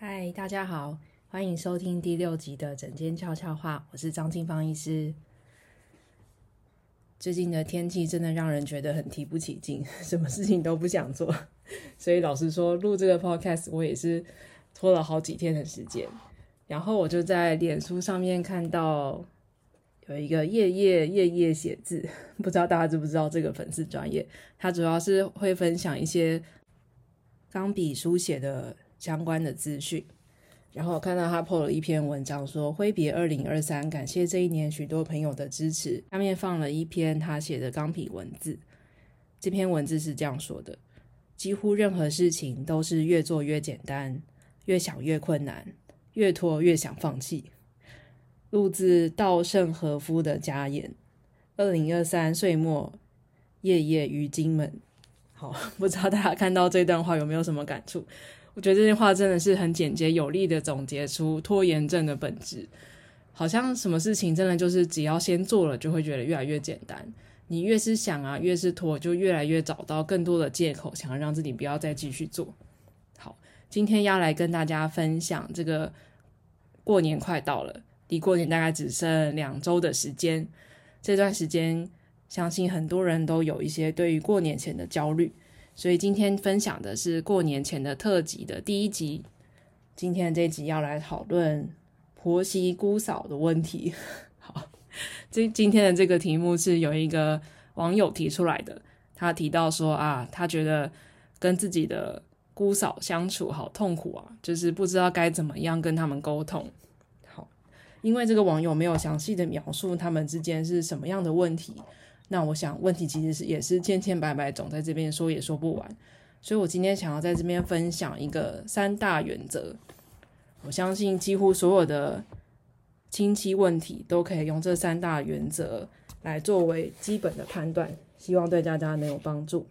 嗨，大家好，欢迎收听第六集的诊间悄悄话，我是张静芳医师。最近的天气真的让人觉得很提不起劲，什么事情都不想做，所以老实说，录这个 podcast 我也是拖了好几天的时间。然后我就在脸书上面看到有一个夜夜夜夜写字，不知道大家知不知道这个粉丝专业。他主要是会分享一些钢笔书写的。相关的资讯，然后看到他 po 了一篇文章说，说挥别二零二三，感谢这一年许多朋友的支持。下面放了一篇他写的钢笔文字，这篇文字是这样说的：几乎任何事情都是越做越简单，越想越困难，越拖越想放弃。录自稻盛和夫的家言。二零二三岁末，夜夜于金门。好，不知道大家看到这段话有没有什么感触？我觉得这句话真的是很简洁有力的总结出拖延症的本质，好像什么事情真的就是只要先做了，就会觉得越来越简单。你越是想啊，越是拖，就越来越找到更多的借口，想要让自己不要再继续做。好，今天要来跟大家分享这个过年快到了，离过年大概只剩两周的时间。这段时间，相信很多人都有一些对于过年前的焦虑。所以今天分享的是过年前的特辑的第一集。今天这集要来讨论婆媳姑嫂的问题。好，这今天的这个题目是有一个网友提出来的。他提到说啊，他觉得跟自己的姑嫂相处好痛苦啊，就是不知道该怎么样跟他们沟通。好，因为这个网友没有详细的描述他们之间是什么样的问题。那我想问题其实是也是千千百百种，在这边说也说不完，所以我今天想要在这边分享一个三大原则。我相信几乎所有的亲戚问题都可以用这三大原则来作为基本的判断，希望对大家能有帮助。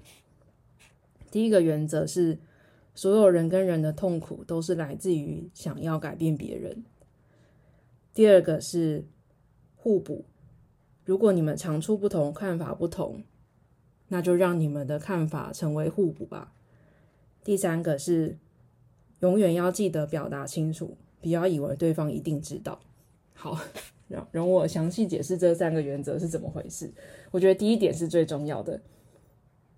第一个原则是，所有人跟人的痛苦都是来自于想要改变别人。第二个是互补。如果你们长处不同，看法不同，那就让你们的看法成为互补吧。第三个是，永远要记得表达清楚，不要以为对方一定知道。好，让容我详细解释这三个原则是怎么回事。我觉得第一点是最重要的，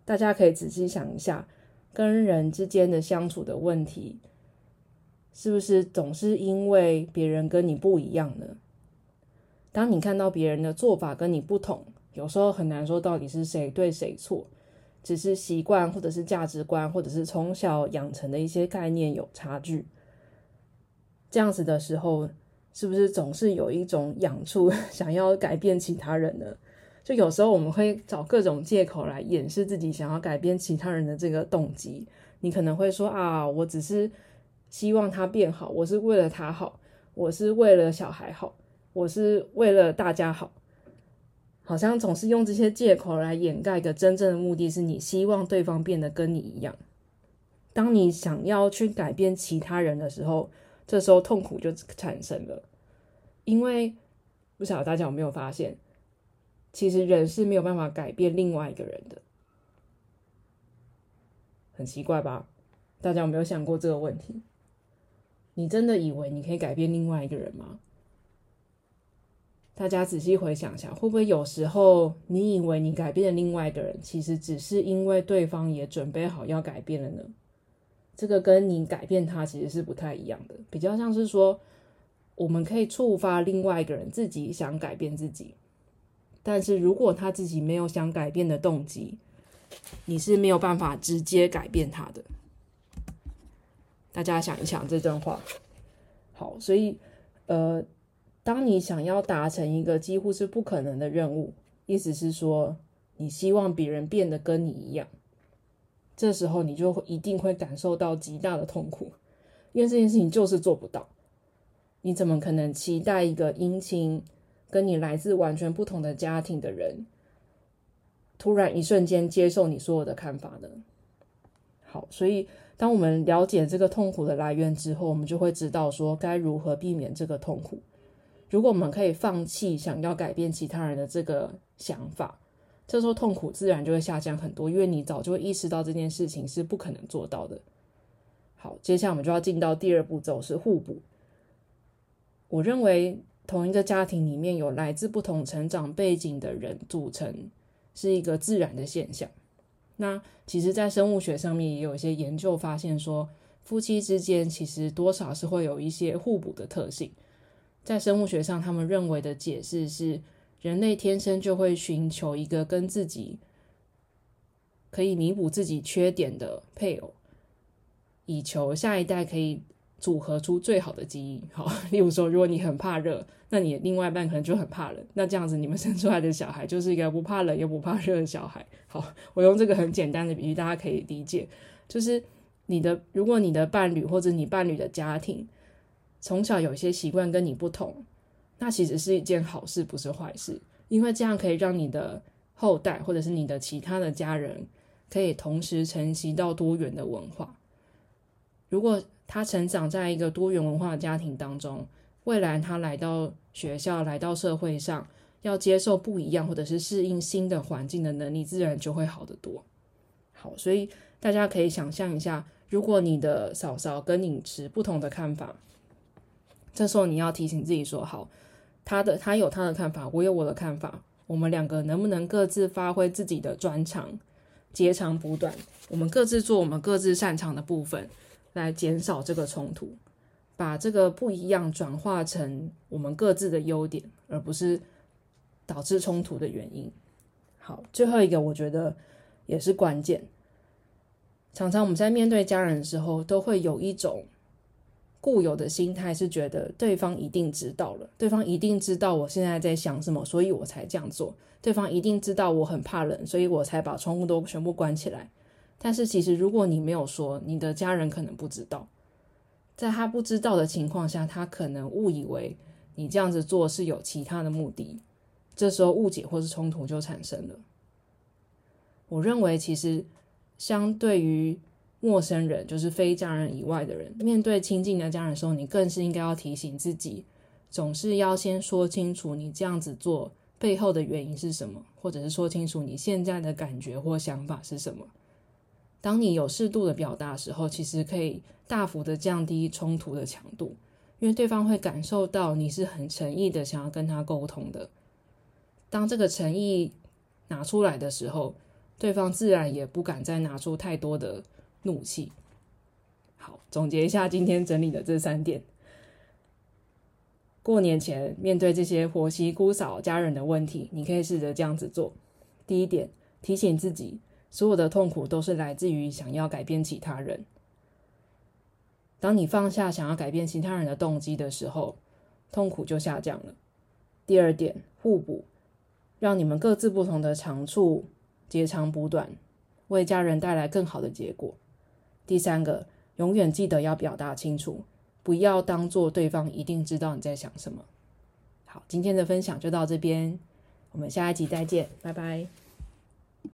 大家可以仔细想一下，跟人之间的相处的问题，是不是总是因为别人跟你不一样呢？当你看到别人的做法跟你不同，有时候很难说到底是谁对谁错，只是习惯或者是价值观，或者是从小养成的一些概念有差距。这样子的时候，是不是总是有一种痒处，想要改变其他人呢？就有时候我们会找各种借口来掩饰自己想要改变其他人的这个动机。你可能会说啊，我只是希望他变好，我是为了他好，我是为了小孩好。我是为了大家好，好像总是用这些借口来掩盖一个真正的目的，是你希望对方变得跟你一样。当你想要去改变其他人的时候，这时候痛苦就产生了。因为不晓得大家有没有发现，其实人是没有办法改变另外一个人的，很奇怪吧？大家有没有想过这个问题？你真的以为你可以改变另外一个人吗？大家仔细回想一下，会不会有时候你以为你改变了另外一个人，其实只是因为对方也准备好要改变了呢？这个跟你改变他其实是不太一样的，比较像是说，我们可以触发另外一个人自己想改变自己，但是如果他自己没有想改变的动机，你是没有办法直接改变他的。大家想一想这段话，好，所以呃。当你想要达成一个几乎是不可能的任务，意思是说，你希望别人变得跟你一样，这时候你就一定会感受到极大的痛苦，因为这件事情就是做不到。你怎么可能期待一个姻亲跟你来自完全不同的家庭的人，突然一瞬间接受你所有的看法呢？好，所以当我们了解这个痛苦的来源之后，我们就会知道说该如何避免这个痛苦。如果我们可以放弃想要改变其他人的这个想法，这时候痛苦自然就会下降很多，因为你早就会意识到这件事情是不可能做到的。好，接下来我们就要进到第二步骤，是互补。我认为同一个家庭里面有来自不同成长背景的人组成，是一个自然的现象。那其实，在生物学上面也有一些研究发现说，夫妻之间其实多少是会有一些互补的特性。在生物学上，他们认为的解释是，人类天生就会寻求一个跟自己可以弥补自己缺点的配偶，以求下一代可以组合出最好的基因。好，例如说，如果你很怕热，那你的另外一半可能就很怕冷，那这样子你们生出来的小孩就是一个不怕冷又不怕热的小孩。好，我用这个很简单的比喻，大家可以理解，就是你的，如果你的伴侣或者你伴侣的家庭从小有一些习惯跟你不同，那其实是一件好事，不是坏事，因为这样可以让你的后代或者是你的其他的家人可以同时承袭到多元的文化。如果他成长在一个多元文化的家庭当中，未来他来到学校、来到社会上，要接受不一样，或者是适应新的环境的能力，自然就会好得多。好，所以大家可以想象一下，如果你的嫂嫂跟你持不同的看法，这时候你要提醒自己说：好，他的他有他的看法，我有我的看法，我们两个能不能各自发挥自己的专长，截长补短，我们各自做我们各自擅长的部分，来减少这个冲突，把这个不一样转化成我们各自的优点，而不是。导致冲突的原因。好，最后一个我觉得也是关键。常常我们在面对家人的时候，都会有一种固有的心态，是觉得对方一定知道了，对方一定知道我现在在想什么，所以我才这样做。对方一定知道我很怕冷，所以我才把窗户都全部关起来。但是其实如果你没有说，你的家人可能不知道。在他不知道的情况下，他可能误以为你这样子做是有其他的目的。这时候误解或是冲突就产生了。我认为，其实相对于陌生人，就是非家人以外的人，面对亲近的家人的时候，你更是应该要提醒自己，总是要先说清楚你这样子做背后的原因是什么，或者是说清楚你现在的感觉或想法是什么。当你有适度的表达的时候，其实可以大幅的降低冲突的强度，因为对方会感受到你是很诚意的想要跟他沟通的。当这个诚意拿出来的时候，对方自然也不敢再拿出太多的怒气。好，总结一下今天整理的这三点。过年前面对这些婆媳、姑嫂、家人的问题，你可以试着这样子做。第一点，提醒自己，所有的痛苦都是来自于想要改变其他人。当你放下想要改变其他人的动机的时候，痛苦就下降了。第二点，互补。让你们各自不同的长处截长补短，为家人带来更好的结果。第三个，永远记得要表达清楚，不要当做对方一定知道你在想什么。好，今天的分享就到这边，我们下一集再见，拜拜。